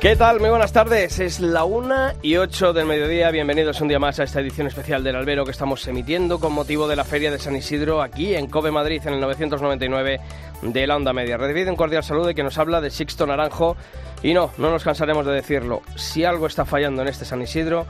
¿Qué tal? Muy buenas tardes. Es la una y 8 del mediodía. Bienvenidos un día más a esta edición especial del Albero que estamos emitiendo con motivo de la Feria de San Isidro aquí en Cope Madrid en el 999 de la Onda Media. Recibid un cordial saludo de que nos habla de Sixto Naranjo. Y no, no nos cansaremos de decirlo. Si algo está fallando en este San Isidro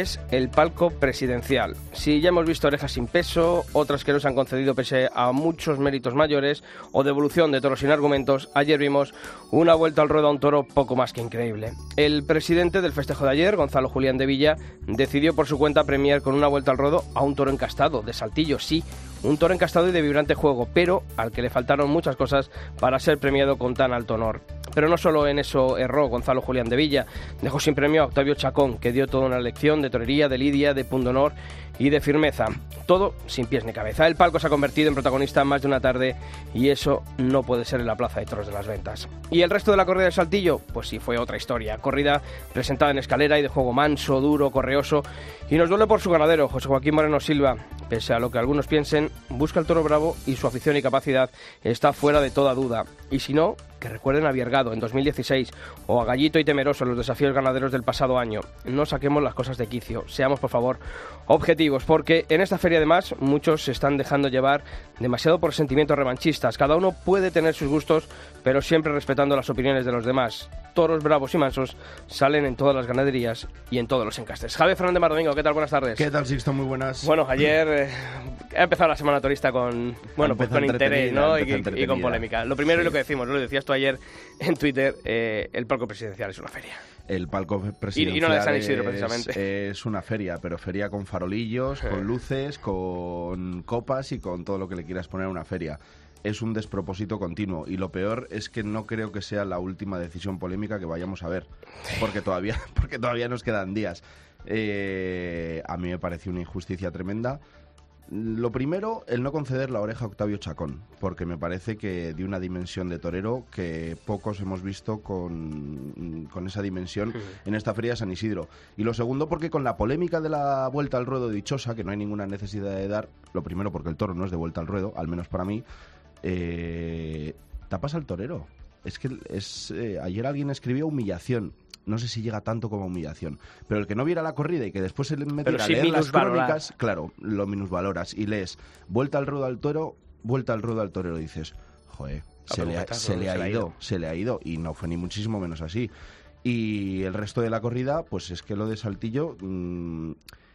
es el palco presidencial. Si ya hemos visto orejas sin peso, otras que nos han concedido pese a muchos méritos mayores o devolución de toros sin argumentos, ayer vimos una vuelta al ruedo a un toro poco más que increíble. El presidente del festejo de ayer, Gonzalo Julián de Villa, decidió por su cuenta premiar con una vuelta al ruedo a un toro encastado, de saltillo, sí, un toro encastado y de vibrante juego, pero al que le faltaron muchas cosas para ser premiado con tan alto honor. Pero no solo en eso erró Gonzalo Julián de Villa, dejó sin premio a Octavio Chacón, que dio toda una lección de torería, de lidia, de pundonor y de firmeza. Todo sin pies ni cabeza. El palco se ha convertido en protagonista más de una tarde y eso no puede ser en la Plaza de Toros de las Ventas. ¿Y el resto de la corrida de Saltillo? Pues sí, fue otra historia. Corrida presentada en escalera y de juego manso, duro, correoso y nos duele por su ganadero, José Joaquín Moreno Silva. Pese a lo que algunos piensen, busca el toro bravo y su afición y capacidad está fuera de toda duda. Y si no, que recuerden a Viergado en 2016 o a Gallito y Temeroso en los desafíos ganaderos del pasado año. No saquemos las cosas de quicio, seamos por favor objetivos, porque en esta feria además muchos se están dejando llevar demasiado por sentimientos revanchistas. Cada uno puede tener sus gustos, pero siempre respetando las opiniones de los demás. Toros bravos y mansos salen en todas las ganaderías y en todos los encastes. Javier Fernández Mardomingo, ¿qué tal? Buenas tardes. ¿Qué tal, Sixto? Muy buenas. Bueno, ayer eh, ha empezado la semana turista con, bueno, pues con interés ¿no? y, y con polémica. Lo primero Sí. es lo que decimos, lo decías tú ayer en Twitter, eh, el palco presidencial es una feria. El palco presidencial Y- y no de San Isidro, es- precisamente. Es, una feria, pero feria con farolillos, con luces, con copas y con todo lo que le quieras poner a una feria. Es un despropósito continuo y lo peor es que no creo que sea la última decisión polémica que vayamos a ver, porque todavía, porque todavía nos quedan días. Eh, a mí me pareció una injusticia tremenda. Lo primero, el no conceder la oreja a Octavio Chacón, porque me parece que de una dimensión de torero que pocos hemos visto con, con esa dimensión en esta feria de San Isidro. Y lo segundo, porque con la polémica de la vuelta al ruedo dichosa, que no hay ninguna necesidad de dar, lo primero porque el toro no es de vuelta al ruedo, al menos para mí, eh, tapas al torero. Es que es, eh, ayer alguien escribió humillación. No sé si llega tanto como humillación. Pero el que no viera la corrida y que después se le metiera a leer las crónicas, claro, lo minusvaloras y lees vuelta al ruedo al toro, vuelta al ruedo al torero, dices, joder, se ha, le ha ido, se le ha ido. Y no fue ni muchísimo menos así. Y el resto de la corrida, pues es que lo de Saltillo mm,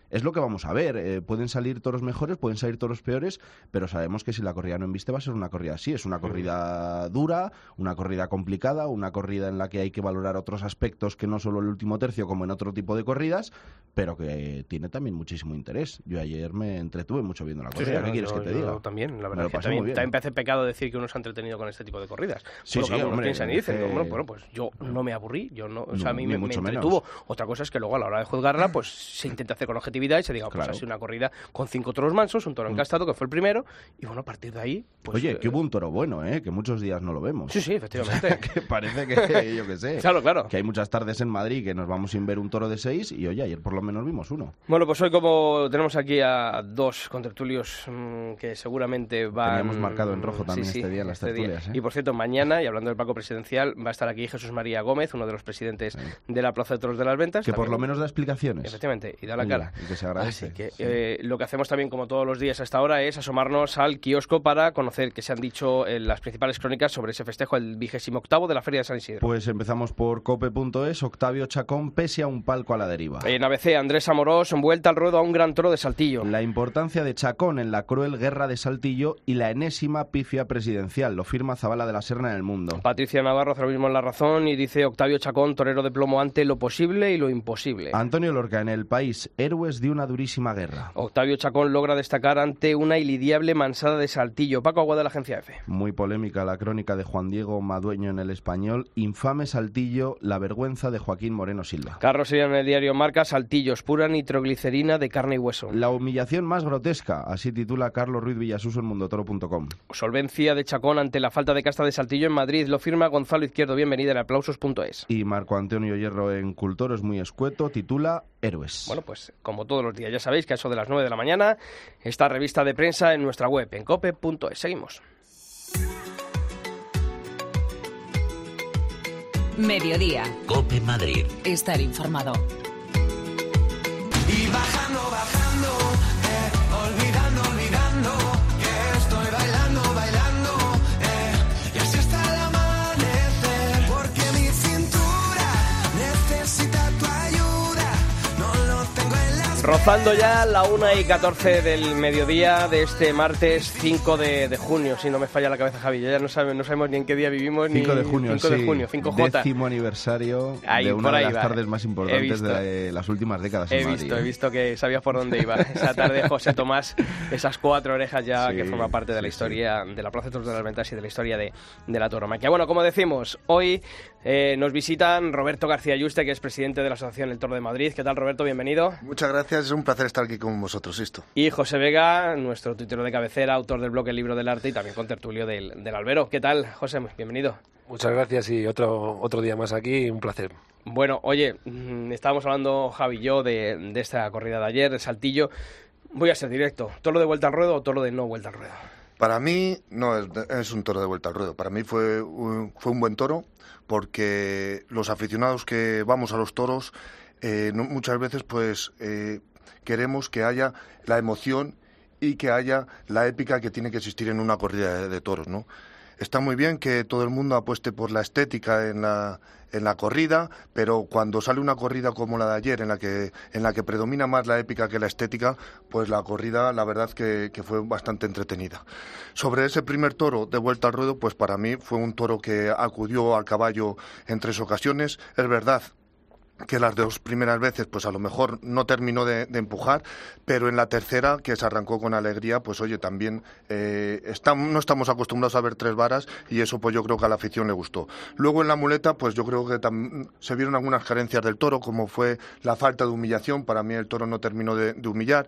es lo que vamos a ver. Eh, pueden salir toros mejores, pueden salir toros peores, pero sabemos que si la corrida no embiste va a ser una corrida así. Es una corrida dura, una corrida complicada, una corrida en la que hay que valorar otros aspectos que no solo el último tercio, como en otro tipo de corridas, pero que tiene también muchísimo interés. Yo ayer me entretuve mucho viendo la corrida. ¿Qué no, quieres yo- que te yo diga? también, la Me verdad. que también, también parece pecado decir que uno se ha entretenido con este tipo de corridas. Sí, sí, hombre, piensan y dicen, eh, bueno, pues yo no me aburrí, yo no, o sea, a mí me, me mucho menos. entretuvo. Otra cosa es que luego a la hora de juzgarla, pues se intenta hacer con y se diga, pues Claro. ha sido una corrida con cinco toros mansos, un toro encastado que fue el primero, y bueno, a partir de ahí, pues... Oye, eh, que hubo un toro bueno, ¿eh? Que muchos días no lo vemos. Sí, sí, efectivamente. que parece que, yo qué sé. Claro, claro. Que hay muchas tardes en Madrid que nos vamos sin ver un toro de seis y oye, ayer por lo menos vimos uno. Bueno, pues hoy como tenemos aquí a dos contertulios mm, que seguramente van... Teníamos marcado en rojo también Sí, sí, este día en las tertulias, ¿eh? Y por cierto, mañana, y hablando del Paco Presidencial, va a estar aquí Jesús María Gómez, uno de los presidentes de la Plaza de Toros de las Ventas. Que por lo menos da explicaciones. Efectivamente, y da la cara. Que se agradece. Así que Sí. eh, lo que hacemos también, como todos los días hasta ahora, es asomarnos al kiosco para conocer qué se han dicho eh, las principales crónicas sobre ese festejo, el vigésimo octavo de la Feria de San Isidro. Pues empezamos por cope.es, Octavio Chacón pese a un palco a la deriva. En ABC, Andrés Amorós, vuelta al ruedo a un gran toro de Saltillo. La importancia de Chacón en la cruel guerra de Saltillo y la enésima pifia presidencial, lo firma Zabala de la Serna en el mundo. Patricia Navarro hace lo mismo en La Razón y dice Octavio Chacón, torero de plomo ante lo posible y lo imposible. Antonio Lorca en el país, héroes después de una durísima guerra. Octavio Chacón logra destacar ante una ilidiable mansada de Saltillo. Paco Agua de la Agencia F. Muy polémica la crónica de Juan Diego Madueño en el español. Infame Saltillo, la vergüenza de Joaquín Moreno Silva. Carlos en el diario Marca, Saltillos, pura nitroglicerina de carne y hueso. La humillación más grotesca, así titula Carlos Ruiz Villasuso en mundotoro.com. Solvencia de Chacón ante la falta de casta de Saltillo en Madrid. Lo firma Gonzalo Izquierdo. Bienvenida en aplausos.es. Y Marco Antonio Hierro en Cultoro es muy escueto, titula Héroes. Bueno, pues como todos los días, ya sabéis que a eso de las 9 de la mañana, esta revista de prensa en nuestra web, en cope.es. Seguimos. Mediodía. Cope Madrid. Estar informado. Rozando ya la 1 y 14 del mediodía de este martes 5 de, de junio, si no me falla la cabeza Javi, ya no sabemos, no sabemos ni en qué día vivimos 5 ni de junio, 5 de junio, 5J. Décimo aniversario Ahí, de una de las va. tardes más importantes de las últimas décadas He en visto, Madrid, he ¿eh? visto que sabías por dónde iba. Esa tarde José Tomás, esas cuatro orejas ya Sí, que forma parte de la sí, historia de la Plaza de Toros de las Ventas y de la historia de, de la tauromaquia. Bueno, como decimos, hoy eh, nos visitan Roberto García Yuste, que es presidente de la Asociación El Toro de Madrid. ¿Qué tal, Roberto? Bienvenido. Muchas gracias, es un placer estar aquí con vosotros, esto. Y José Vega, nuestro tuitero de cabecera, autor del blog El Libro del Arte y también contertulio del, del Albero. ¿Qué tal, José? Bienvenido. Muchas gracias y otro, otro día más aquí, un placer. Bueno, oye, mm, estábamos hablando, Javi y yo, de, de esta corrida de ayer, de Saltillo. Voy a ser directo. ¿Toro de vuelta al ruedo o toro de no vuelta al ruedo? Para mí no es, es un toro de vuelta al ruedo, para mí fue un, fue un buen toro porque los aficionados que vamos a los toros eh, no- muchas veces pues eh, queremos que haya la emoción y que haya la épica que tiene que existir en una corrida de, de toros, ¿no? Está muy bien que todo el mundo apueste por la estética en la, en la corrida, pero cuando sale una corrida como la de ayer, en la que, en la que predomina más la épica que la estética, pues la corrida, la verdad que, que fue bastante entretenida. Sobre ese primer toro de vuelta al ruedo, pues para mí fue un toro que acudió al caballo en tres ocasiones. Es verdad que las dos primeras veces pues a lo mejor no terminó de, de empujar, pero en la tercera, que se arrancó con alegría, pues oye, también eh, estam- no estamos acostumbrados a ver tres varas y eso pues yo creo que a la afición le gustó. Luego en la muleta, pues yo creo que se vieron algunas carencias del toro, como fue la falta de humillación, para mí el toro no terminó de, de humillar.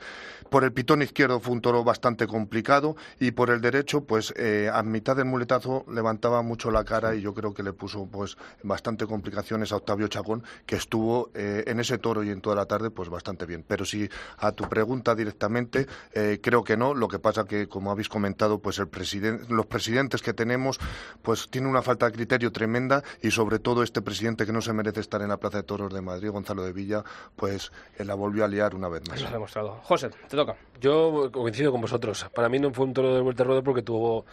Por el pitón izquierdo fue un toro bastante complicado y por el derecho, pues eh, a mitad del muletazo levantaba mucho la cara y yo creo que le puso pues bastante complicaciones a Octavio Chacón, que estuvo eh, en ese toro y en toda la tarde pues bastante bien. Pero si a tu pregunta directamente, eh, creo que no. Lo que pasa que, como habéis comentado, pues el presidente, los presidentes que tenemos pues tienen una falta de criterio tremenda y sobre todo este presidente que no se merece estar en la Plaza de Toros de Madrid, Gonzalo de Villa, pues eh, la volvió a liar una vez más. Lo ha demostrado. José, te toca. Yo coincido con vosotros. Para mí no fue un toro de vuelta al ruedo porque tuvo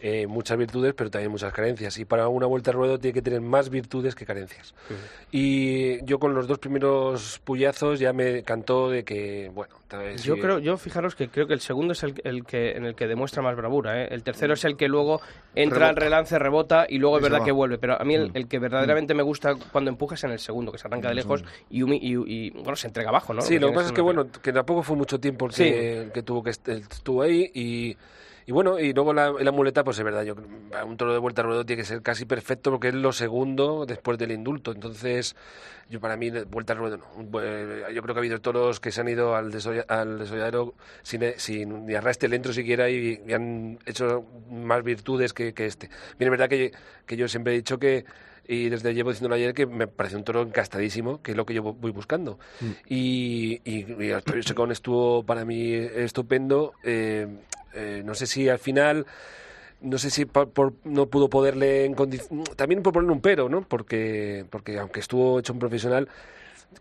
eh, muchas virtudes, pero también muchas carencias. Y para una vuelta al ruedo tiene que tener más virtudes que carencias. Y yo con los dos primeros puyazos ya me cantó de que, bueno, tal vez Yo sí- creo, yo fijaros que creo que el segundo es el, el que en el que demuestra más bravura. ¿eh? El tercero es el que luego entra al Rebota. relance, rebota y luego es verdad va. que vuelve. Pero a mí Mm. el, el que verdaderamente me gusta cuando empuja es en el segundo, que se arranca de lejos y, y- y, bueno se entrega abajo, ¿no? Sí, lo que pasa es que, bueno, que tampoco fue mucho tiempo el Sí. que, el que tuvo que est- estuvo ahí y, y bueno, y luego la, la muleta, pues es verdad, yo, creo- un toro de vuelta al ruedo tiene que ser casi perfecto porque es lo segundo después del indulto. Entonces, yo para mí, vuelta al ruedo no. Buen- Yo creo que ha habido toros que se han ido al, desolla- al desolladero sin, sin ni arrastre lento siquiera y, y han hecho más virtudes que, que este. Bien, es verdad que, que yo siempre he dicho que y desde llevo diciéndolo ayer que me parece un toro encastadísimo, que es lo que yo voy buscando. Y, y, y Octavio Chacón estuvo para mí estupendo. Eh, eh, no sé si al final, no sé si por, por- no pudo poderle en también por ponerle un pero, ¿no? Porque, porque aunque estuvo hecho un profesional,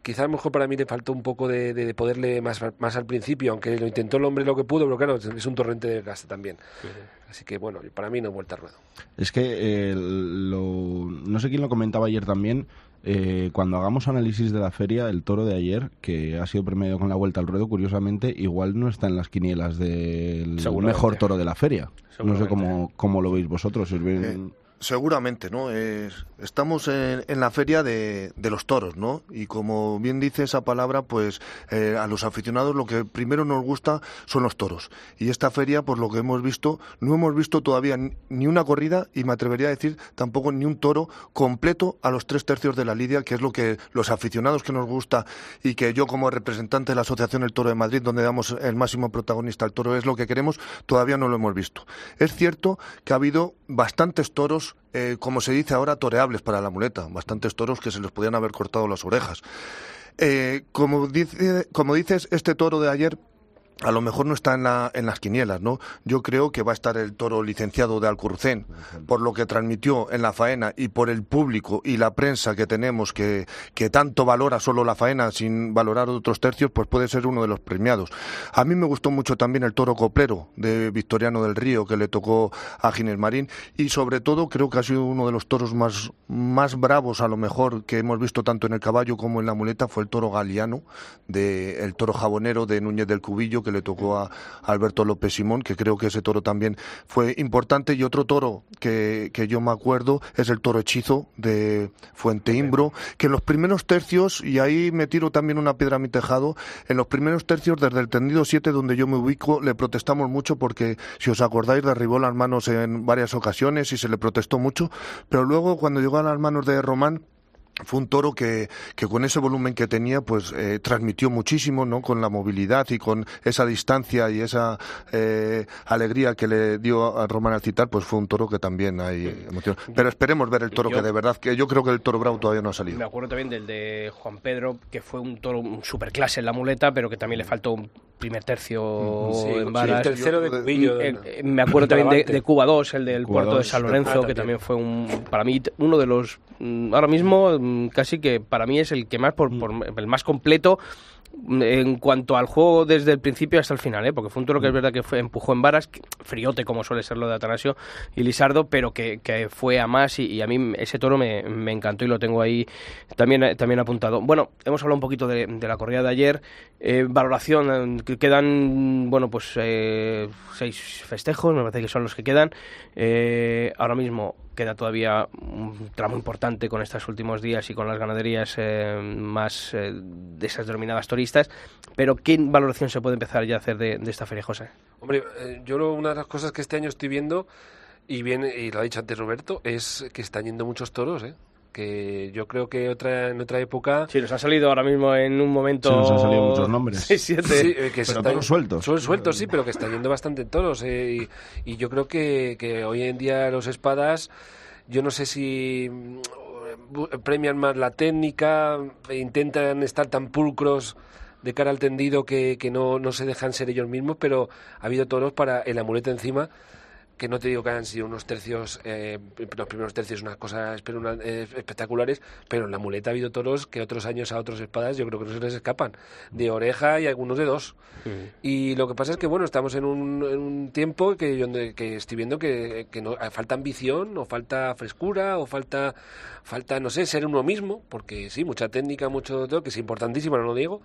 quizá a lo mejor para mí le faltó un poco de, de- de poderle más, más al principio, aunque lo intentó el hombre lo que pudo, pero claro, es un torrente de desgaste también. Así que bueno, para mí no vuelta al ruedo. Es que eh, lo, no sé quién lo comentaba ayer también. Eh, cuando hagamos análisis de la feria, el toro de ayer, que ha sido premiado con la vuelta al ruedo, curiosamente, igual no está en las quinielas del mejor toro de la feria. No sé cómo, cómo lo veis vosotros. si os ven- Eh, Seguramente, ¿no? Es- estamos en, en la feria de, los toros, ¿no? Y como bien dice esa palabra, pues eh, a los aficionados lo que primero nos gusta son los toros. Y esta feria, por lo que hemos visto, no hemos visto todavía ni una corrida y me atrevería a decir tampoco ni un toro completo a los tres tercios de la lidia, que es lo que los aficionados que nos gusta y que yo como representante de la Asociación El Toro de Madrid, donde damos el máximo protagonista al toro, es lo que queremos, todavía no lo hemos visto. Es cierto que ha habido bastantes toros, eh, como se dice ahora, toreables para la muleta, bastantes toros que se les podían haber cortado las orejas. Eh, como, dice, como dices, este toro de ayer a lo mejor no está en, la, en las quinielas, ¿no? Yo creo que va a estar el toro licenciado de Alcurcén, por lo que transmitió en la faena y por el público y la prensa que tenemos, que, que tanto valora solo la faena sin valorar otros tercios, pues puede ser uno de los premiados. A mí me gustó mucho también el toro coplero de Victoriano del Río, que le tocó a Ginés Marín, y sobre todo creo que ha sido uno de los toros más, más bravos, a lo mejor, que hemos visto tanto en el caballo como en la muleta, fue el toro galiano, de, el toro jabonero de Núñez del Cubillo, que le tocó a, a Alberto López Simón, que creo que ese toro también fue importante. Y otro toro que, que yo me acuerdo es el toro hechizo de Fuente Imbro, que en los primeros tercios, y ahí me tiro también una piedra a mi tejado, en los primeros tercios desde el tendido 7 donde yo me ubico, le protestamos mucho porque, si os acordáis, derribó las manos en varias ocasiones y se le protestó mucho, pero luego cuando llegó a las manos de Román, fue un toro que, que con ese volumen que tenía, pues eh, transmitió muchísimo, ¿no? Con la movilidad y con esa distancia y esa eh, alegría que le dio a Román al citar, pues fue un toro que también hay emoción. Pero esperemos ver el toro Yo- que de verdad, que yo creo que el toro bravo todavía no ha salido. Me acuerdo también del de Juan Pedro, que fue un toro un superclase en la muleta, pero que también le faltó un primer tercio Sí, en sí, varas. el tercero de Yo- Cubillo. Eh, eh, me acuerdo también de, Cuba 2, el del Cuba puerto de 2, San Lorenzo, que también. fue un, para mí t- uno de los, mm, ahora mismo mm, casi que para mí es el que más, por, por- el más completo mm, en cuanto al juego desde el principio hasta el final, ¿eh? porque fue un toro que es verdad que fue, empujó en varas, friote como suele ser lo de Atanasio y Lisardo, pero que, que fue a más y, y a mí ese toro me, me encantó y lo tengo ahí también, eh, también apuntado. Bueno, hemos hablado un poquito de, de la corrida de ayer, eh, valoración, eh, que quedan, bueno, pues eh, seis festejos, me parece que son los que quedan. Eh, ahora mismo queda todavía un tramo importante con estos últimos días y con las ganaderías eh, más eh, de esas denominadas turistas, pero ¿qué valoración se puede empezar ya a hacer de, de esta feria, José? Hombre, eh, yo lo- una de las cosas que este año estoy viendo, y bien, y lo ha dicho antes Roberto, es que están yendo muchos toros, ¿eh? Que yo creo que otra en otra época... Sí, nos ha salido ahora mismo en un momento... Sí, nos han salido muchos nombres. Siete. Sí, eh, que Pero sueltos. Son sueltos, sí, pero que están yendo bastante toros. eh, y, y yo creo que, que hoy en día los espadas, yo no sé si mm, premian más la técnica, e intentan estar tan pulcros de cara al tendido que, que no, no se dejan ser ellos mismos, pero ha habido toros para el amuleto encima que no te digo que han sido unos tercios, eh, los primeros tercios unas cosas eh, espectaculares, pero en la muleta ha habido toros que otros años a otros espadas yo creo que no se les escapan, de oreja y algunos de dos. Y lo que pasa es que, bueno, estamos en un, en un tiempo que, yo- que estoy viendo que, que no, falta ambición, o falta frescura, o falta, falta, no sé, ser uno mismo, porque sí, mucha técnica, mucho todo, que es importantísimo, no lo digo,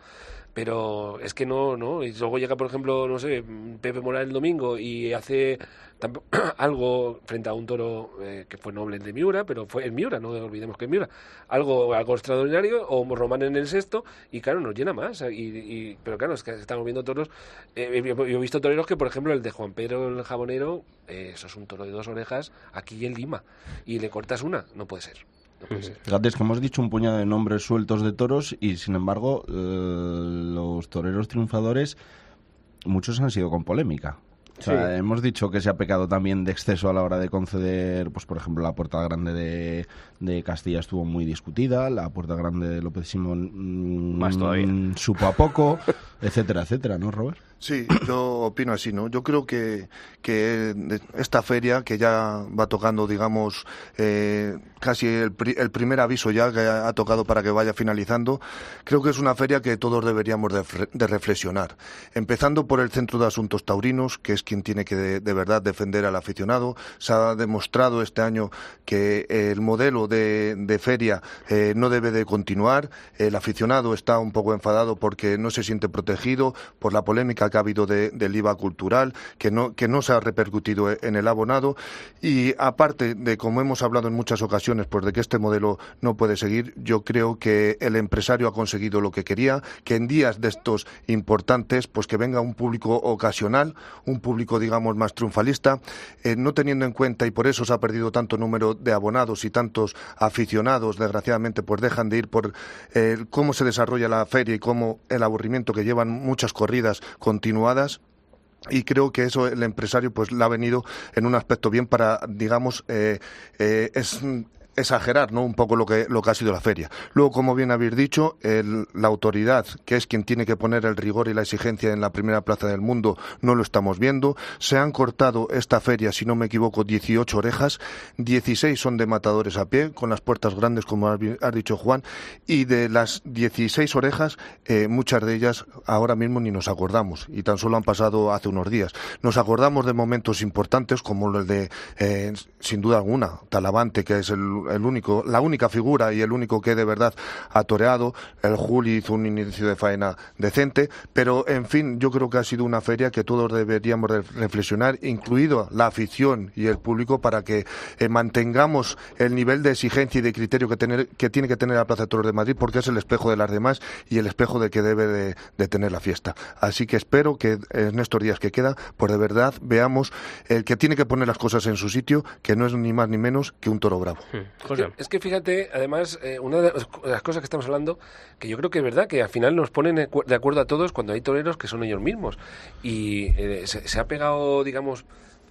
pero es que no, no. Y luego llega, por ejemplo, no sé, Pepe Morales el domingo y hace algo frente a un toro eh, que fue noble de Miura, pero fue en Miura, no olvidemos que es Miura. Algo, algo extraordinario, o Román en el sexto, y claro, nos llena más. Y, pero claro, es que estamos viendo toros. eh, yo he visto toreros que, por ejemplo, el de Juan Pedro el Jabonero, eh, eso es un toro de dos orejas aquí en Lima, y le cortas una, no puede ser. Fíjate, es que hemos dicho un puñado de nombres sueltos de toros y sin embargo eh, los toreros triunfadores, muchos han sido con polémica. O sea, Sí. hemos dicho que se ha pecado también de exceso a la hora de conceder, pues por ejemplo, la puerta grande de, de Castilla estuvo muy discutida, la puerta grande de López Simón mm, Más todavía. supo a poco, etcétera, etcétera, ¿no, Robert? Sí, yo opino así, ¿no? Yo creo que, que esta feria, que ya va tocando, digamos, eh, casi el, pri- el primer aviso ya que ha tocado para que vaya finalizando, creo que es una feria que todos deberíamos de, de reflexionar. Empezando por el Centro de Asuntos Taurinos, que es quien tiene que de, verdad defender al aficionado. Se ha demostrado este año que el modelo de, de feria eh, no debe de continuar. El aficionado está un poco enfadado porque no se siente protegido por la polémica que ha habido de- del IVA cultural, que no, que no se ha repercutido e- en el abonado. Y aparte de, como hemos hablado en muchas ocasiones, pues de que este modelo no puede seguir, yo creo que el empresario ha conseguido lo que quería, que en días de estos importantes, pues que venga un público ocasional, un público, digamos, más triunfalista, eh, no teniendo en cuenta, y por eso se ha perdido tanto número de abonados y tantos aficionados, desgraciadamente, pues dejan de ir por eh, cómo se desarrolla la feria y cómo el aburrimiento que llevan muchas corridas continuadas. Y creo que eso el empresario pues le ha venido en un aspecto bien para, digamos, eh, eh, es exagerar ¿no? un poco lo que, lo que ha sido la feria. Luego, como bien habéis dicho, el- la autoridad, que es quien tiene que poner el rigor y la exigencia en la primera plaza del mundo, no lo estamos viendo. Se han cortado esta feria, si no me equivoco, 18 orejas, 16 son de matadores a pie, con las puertas grandes, como has, dicho Juan, y de las 16 orejas, eh, muchas de ellas ahora mismo ni nos acordamos, y tan solo han pasado hace unos días. Nos acordamos de momentos importantes como el de, eh, sin duda alguna, Talavante, que es el, el único, la única figura y el único que de verdad ha toreado. El Juli hizo un inicio de faena decente, pero en fin, yo creo que ha sido una feria que todos deberíamos de reflexionar, incluido la afición y el público, para que eh, mantengamos el nivel de exigencia y de criterio que, tener, que tiene que tener la Plaza de Toros de Madrid, porque es el espejo de las demás y el espejo de que debe de, tener la fiesta. Así que espero que en estos días que queda, pues de verdad veamos el que tiene que poner las cosas en su sitio, que no es ni más ni menos que un toro bravo. José. Es que fíjate, además, eh, una de las, cosas que estamos hablando, que yo creo que es verdad, que al final nos ponen de acu- de acuerdo a todos cuando hay toreros que son ellos mismos. Y eh, se, se ha pegado, digamos,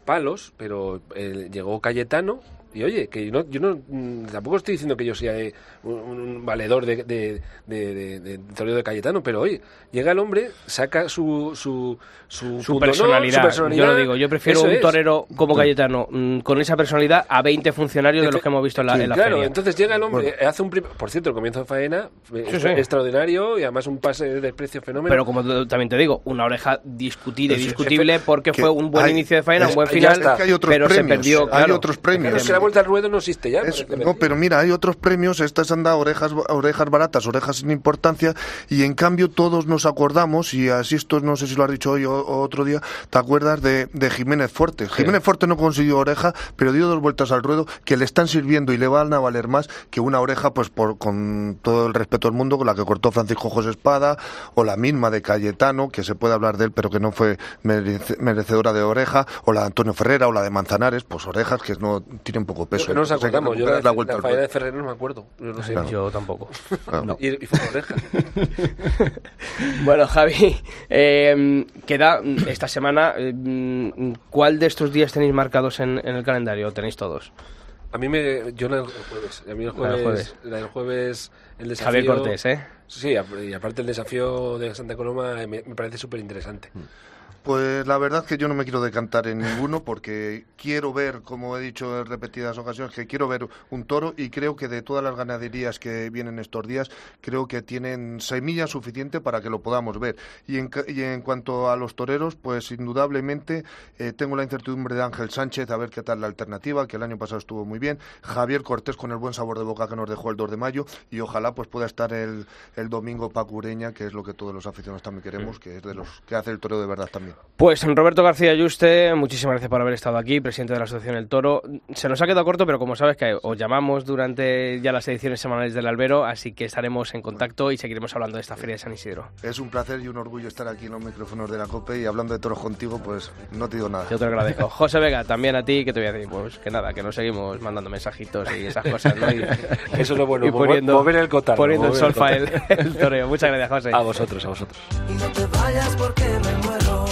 palos, pero eh, llegó Cayetano. Y oye, que no, yo no, mm, tampoco estoy diciendo que yo sea eh, un, un valedor de, de, de, de- de toreo de Cayetano, pero oye, llega el hombre, saca su su, su, Su punto, ¿no? personalidad, su personalidad. yo lo digo. Yo prefiero Eso un es. torero como Cayetano mm, con esa personalidad a 20 funcionarios de los que hemos visto en la, en la claro, feria. entonces llega el hombre, eh, hace un por cierto, el comienzo de faena eh, Sí, es- sí. extraordinario y además un pase de desprecio fenómeno. Pero como también te digo, una oreja discutida y Sí, sí, discutible porque que fue un buen hay- inicio de faena, es- un buen ya final, está. Es que hay otros pero se premios, perdió. hay otros Claro, premios. Vuelta al ruedo no existe ya. Es- no, pero mira, hay otros premios, estas han dado orejas, orejas baratas, orejas sin importancia, y en cambio todos nos acordamos, y así esto no sé si lo has dicho hoy o, o otro día, ¿te acuerdas de, de Jiménez Forte? Jiménez Forte no consiguió oreja, pero dio dos vueltas al ruedo que le están sirviendo y le van a valer más que una oreja, pues por con todo el respeto del mundo, con la que cortó Francisco José Espada, o la misma de Cayetano, que se puede hablar de él, pero que no fue merece- merecedora de oreja, o la de Antonio Ferrera, o la de Manzanares, pues orejas que no tienen poco peso. no nos acordamos. Yo la, la vuelta la ruedo. de Ferrer no me acuerdo. Yo no sé. Yo tampoco. Claro. Y, y fue oreja. Bueno, Javi, eh, queda mm, esta semana. eh, mm, ¿Cuál de estos días tenéis marcados en, en el calendario? ¿O tenéis todos? A mí me. Yo la del jueves. A mí el La del jueves. jueves. La del jueves. El desafío. Javier Cortés, ¿eh? Sí, y aparte el desafío de Santa Coloma me, me parece súper interesante. Pues la verdad que yo no me quiero decantar en ninguno porque quiero ver, como he dicho en repetidas ocasiones, que quiero ver un toro y creo que de todas las ganaderías que vienen estos días, creo que tienen semilla suficiente para que lo podamos ver. Y en, ca- y en cuanto a los toreros, pues indudablemente eh, tengo la incertidumbre de Ángel Sánchez a ver qué tal la alternativa, que el año pasado estuvo muy bien. Javier Cortés con el buen sabor de boca que nos dejó el 2 de mayo y ojalá pues pueda estar el, el domingo Paco Ureña, que es lo que todos los aficionados también queremos, que es de los que hace el toreo de verdad también. Pues Roberto García Yuste, muchísimas gracias por haber estado aquí, presidente de la Asociación El Toro. Se nos ha quedado corto, pero como sabes que os llamamos durante ya las ediciones semanales del Albero, así que estaremos en contacto y seguiremos hablando de esta Feria de San Isidro. Es un placer y un orgullo estar aquí en los micrófonos de la COPE y hablando de toros contigo, pues no te digo nada. Yo te lo agradezco. José Vega, también a ti, que te voy a decir? Pues que nada, que nos seguimos mandando mensajitos y esas cosas, ¿no? Y, Eso es lo bueno, y poniendo, mover el cotarro, Poniendo solfa el, el toreo. Muchas gracias, José. A vosotros, a vosotros. Y no te vayas porque me muero.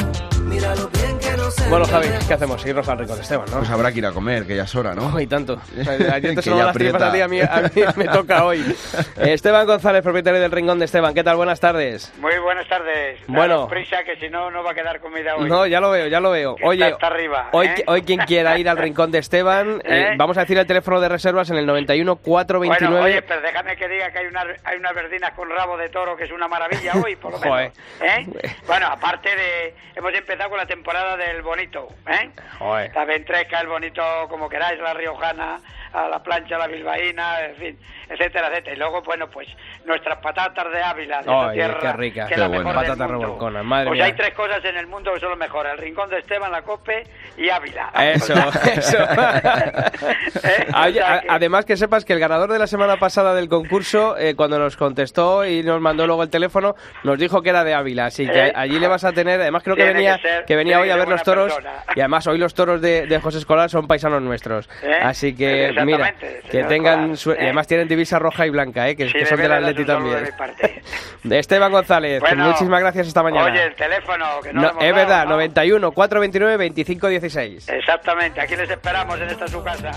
Bueno, Javi. ¿qué hacemos? Irnos al rincón de Esteban, ¿no? Pues habrá que ir a comer, que ya es hora, ¿no? Y tanto. O sea, Ayer te Que sonaban ya las tripas a ti, a mí, a mí me toca hoy. Esteban González, propietario del Rincón de Esteban. ¿Qué tal? Buenas tardes. Muy buenas tardes. Bueno. Daros prisa que si no, no va a quedar comida hoy. No, ya lo veo, ya lo veo. Que Oye, está hasta arriba, hoy, ¿eh? hoy quien quiera ir al Rincón de Esteban, eh, ¿Eh? vamos a decir el teléfono de reservas en el 91 429. Bueno, oye, pero déjame que diga que hay unas hay unas verdinas con rabo de toro que es una maravilla hoy, por lo menos. ¿eh? Bueno, aparte de... Hemos empezado con la temporada del bonito, ¿eh? Joder. La ventresca, el bonito, como queráis, la riojana, a la plancha, la bilbaína, en fin, etcétera, etcétera. Y luego, bueno, pues nuestras patatas de Ávila, de Ay, tierra, qué rica. que es la bueno. mejor Patatas revolconas, madre pues mía. hay tres cosas en el mundo que son lo mejor, el rincón de Esteban, la Cope y Ávila. Eso, eso. ¿Eh? Ay, O sea a- que- Además que sepas que el ganador de la semana pasada del concurso, eh, cuando nos contestó y nos mandó luego el teléfono, nos dijo que era de Ávila, así que ¿Eh? allí le vas a tener, además creo que Tiene venía que ser- que venía hoy a ver los buena toros y además hoy los toros de, de José Escolar son paisanos nuestros, ¿Eh? así que mira, que tengan Escolar, su- y ¿eh? además tienen divisa roja y blanca, eh, que, Sí, que de son del Atleti también. de Esteban González, Bueno, muchísimas gracias esta mañana. Oye, el teléfono, que no, No, lo hemos es dado, verdad, ¿no? 91 429 2516. Exactamente, aquí les esperamos en esta su casa.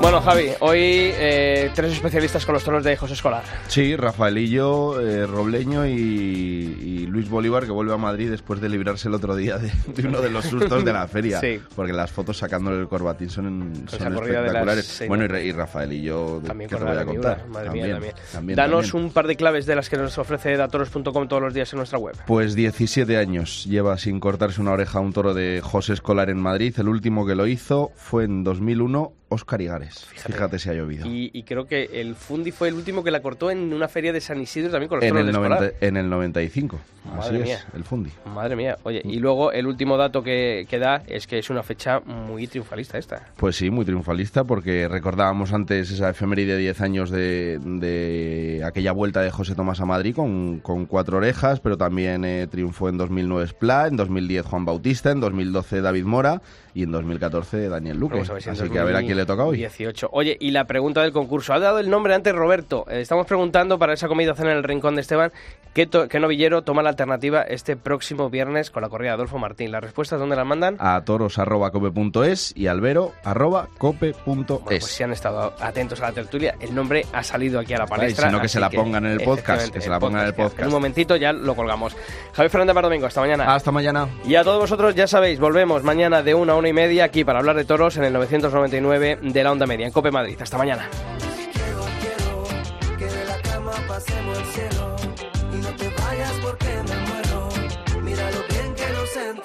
Bueno, Javi, hoy eh, tres especialistas con los toros de José Escolar. Sí, Rafaelillo, eh, Robleño y, y Luis Bolívar, que vuelve a Madrid después de librarse el otro día de, de uno de los sustos de la feria. Sí. Porque las fotos sacándole el corbatín son, las espectaculares. seis, bueno, y, y Rafaelillo, También que te voy a contar. Madre también, mía, también. también, Danos también. un par de claves de las que nos ofrece datoros.com todos los días en nuestra web. Pues 17 años lleva sin cortarse una oreja un toro de José Escolar en Madrid. El último que lo hizo fue en 2001, uno Óscar Igares. Fíjate, si ha llovido. Y, y creo que el Fundi fue el último que la cortó en una feria de San Isidro también con los En el, de Escolar. 90 en el 95. Madre Así mía. es, el Fundi. Madre mía, oye, y luego el último dato que, que da es que es una fecha muy triunfalista esta. Pues sí, muy triunfalista, porque recordábamos antes esa efeméride de 10 años de, de aquella vuelta de José Tomás a Madrid con, con cuatro orejas, pero también eh, triunfó en 2009 Spla, en 2010 Juan Bautista, en 2012 David Mora y en 2014 Daniel Luque. Así que a ver a quién le toca hoy. 18. Oye, y la pregunta del concurso. Ha dado el nombre antes Roberto. Eh, estamos preguntando para esa comida cena en el Rincón de Esteban, ¿qué, to- qué novillero toma la alternativa este próximo viernes con la corrida de Adolfo Martín? ¿Las respuestas dónde las mandan? A toros.cope.es y albero.cope.es. Bueno, pues si han estado atentos a la tertulia, el nombre ha salido aquí a la palestra. si no, que se la pongan en el podcast, que se la pongan en el podcast. En un momentito ya lo colgamos. Javier Fernández Mardomingo, hasta mañana. Hasta mañana. Y a todos vosotros, ya sabéis, volvemos mañana de una a una y media aquí para hablar de toros en el 999 de la Onda Media, en Cope Madrid. Hasta mañana.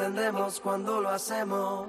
entendemos cuando lo hacemos.